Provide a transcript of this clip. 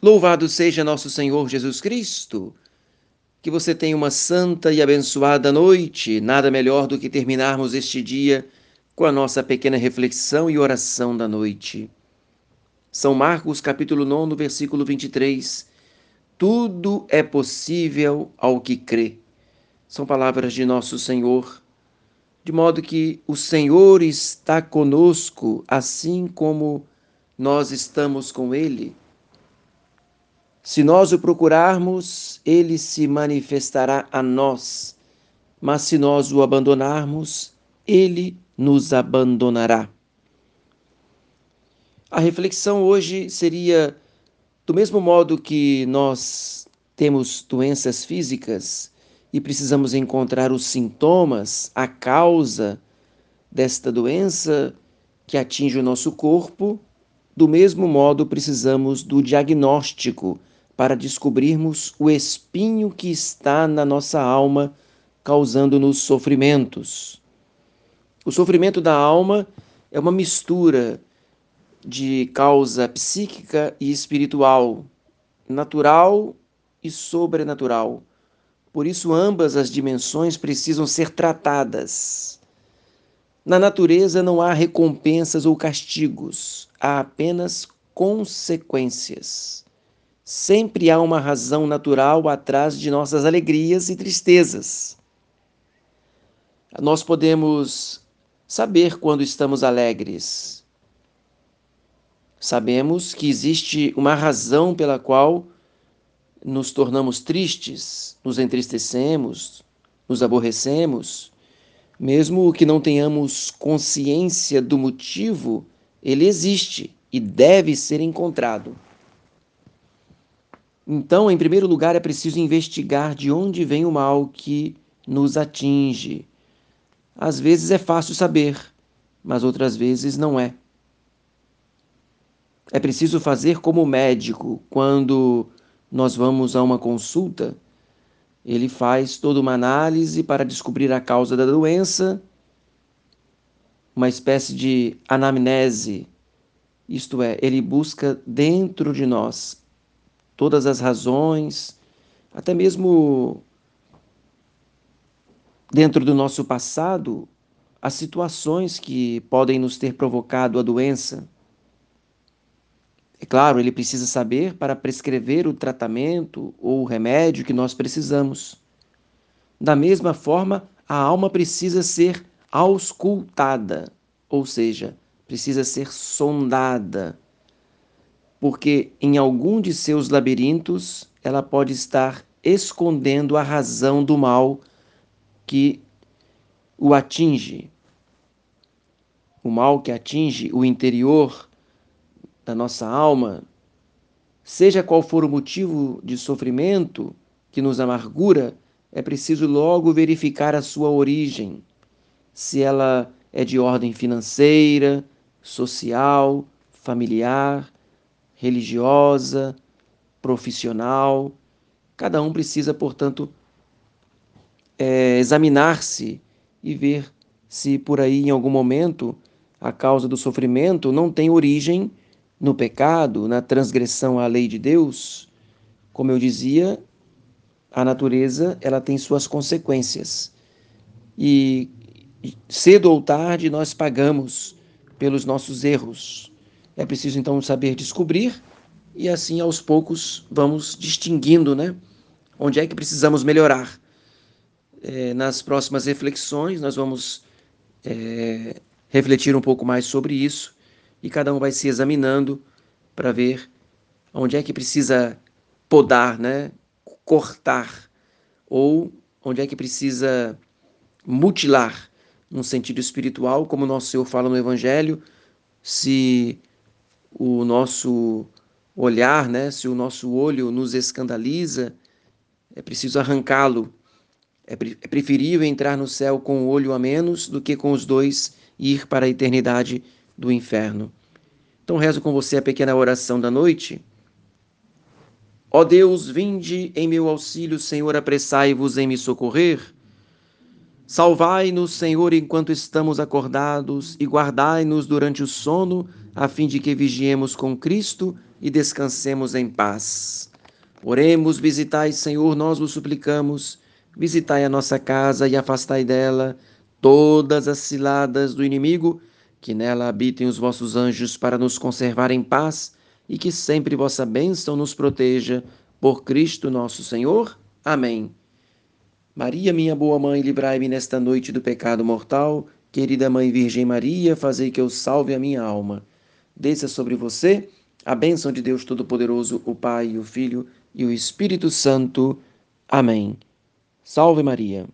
Louvado seja nosso Senhor Jesus Cristo. Que você tenha uma santa e abençoada noite. Nada melhor do que terminarmos este dia com a nossa pequena reflexão e oração da noite. São Marcos, capítulo 9, versículo 23. Tudo é possível ao que crê. São palavras de nosso Senhor. De modo que o Senhor está conosco, assim como nós estamos com Ele. Se nós o procurarmos, ele se manifestará a nós, mas se nós o abandonarmos, ele nos abandonará. A reflexão hoje seria: do mesmo modo que nós temos doenças físicas e precisamos encontrar os sintomas, a causa desta doença que atinge o nosso corpo, do mesmo modo precisamos do diagnóstico para descobrirmos o espinho que está na nossa alma, causando-nos sofrimentos. O sofrimento da alma é uma mistura de causa psíquica e espiritual, natural e sobrenatural. Por isso, ambas as dimensões precisam ser tratadas. Na natureza não há recompensas ou castigos, há apenas consequências. Sempre há uma razão natural atrás de nossas alegrias e tristezas. Nós podemos saber quando estamos alegres. Sabemos que existe uma razão pela qual nos tornamos tristes, nos entristecemos, nos aborrecemos. Mesmo que não tenhamos consciência do motivo, ele existe e deve ser encontrado. Então, em primeiro lugar, é preciso investigar de onde vem o mal que nos atinge. Às vezes é fácil saber, mas outras vezes não é. É preciso fazer como o médico, quando nós vamos a uma consulta, ele faz toda uma análise para descobrir a causa da doença, uma espécie de anamnese, isto é, ele busca dentro de nós todas as razões, até mesmo dentro do nosso passado, as situações que podem nos ter provocado a doença. É claro, ele precisa saber para prescrever o tratamento ou o remédio que nós precisamos. Da mesma forma, a alma precisa ser auscultada, ou seja, precisa ser sondada porque em algum de seus labirintos ela pode estar escondendo a razão do mal que o atinge. O mal que atinge o interior da nossa alma, seja qual for o motivo de sofrimento que nos amargura, é preciso logo verificar a sua origem, se ela é de ordem financeira, social, familiar, religiosa, profissional. Cada um precisa, portanto, é, examinar-se e ver se por aí, em algum momento, a causa do sofrimento não tem origem no pecado, na transgressão à lei de Deus. Como eu dizia, a natureza ela tem suas consequências. E cedo ou tarde nós pagamos pelos nossos erros. É preciso então saber descobrir e assim aos poucos vamos distinguindo, né? Onde é que precisamos melhorar. É, nas próximas reflexões nós vamos é, refletir um pouco mais sobre isso e cada um vai se examinando para ver onde é que precisa podar, né? Cortar ou onde é que precisa mutilar num sentido espiritual, como nosso Senhor fala no Evangelho, se o nosso olhar, né? se o nosso olho nos escandaliza, é preciso arrancá-lo. É, é preferível entrar no céu com o olho a menos do que com os dois ir para a eternidade do inferno. Então rezo com você a pequena oração da noite. Ó Deus, vinde em meu auxílio, Senhor, apressai-vos em me socorrer. Salvai-nos, Senhor, enquanto estamos acordados, e guardai-nos durante o sono, a fim de que vigiemos com Cristo e descansemos em paz. Oremos, visitai, Senhor, nós vos suplicamos, visitai a nossa casa e afastai dela todas as ciladas do inimigo, que nela habitem os vossos anjos para nos conservar em paz e que sempre vossa bênção nos proteja. Por Cristo nosso Senhor. Amém. Maria, minha boa mãe, livrai-me nesta noite do pecado mortal. Querida Mãe Virgem Maria, fazei que eu salve a minha alma. Desça sobre você a bênção de Deus Todo-Poderoso, o Pai, o Filho e o Espírito Santo. Amém. Salve Maria.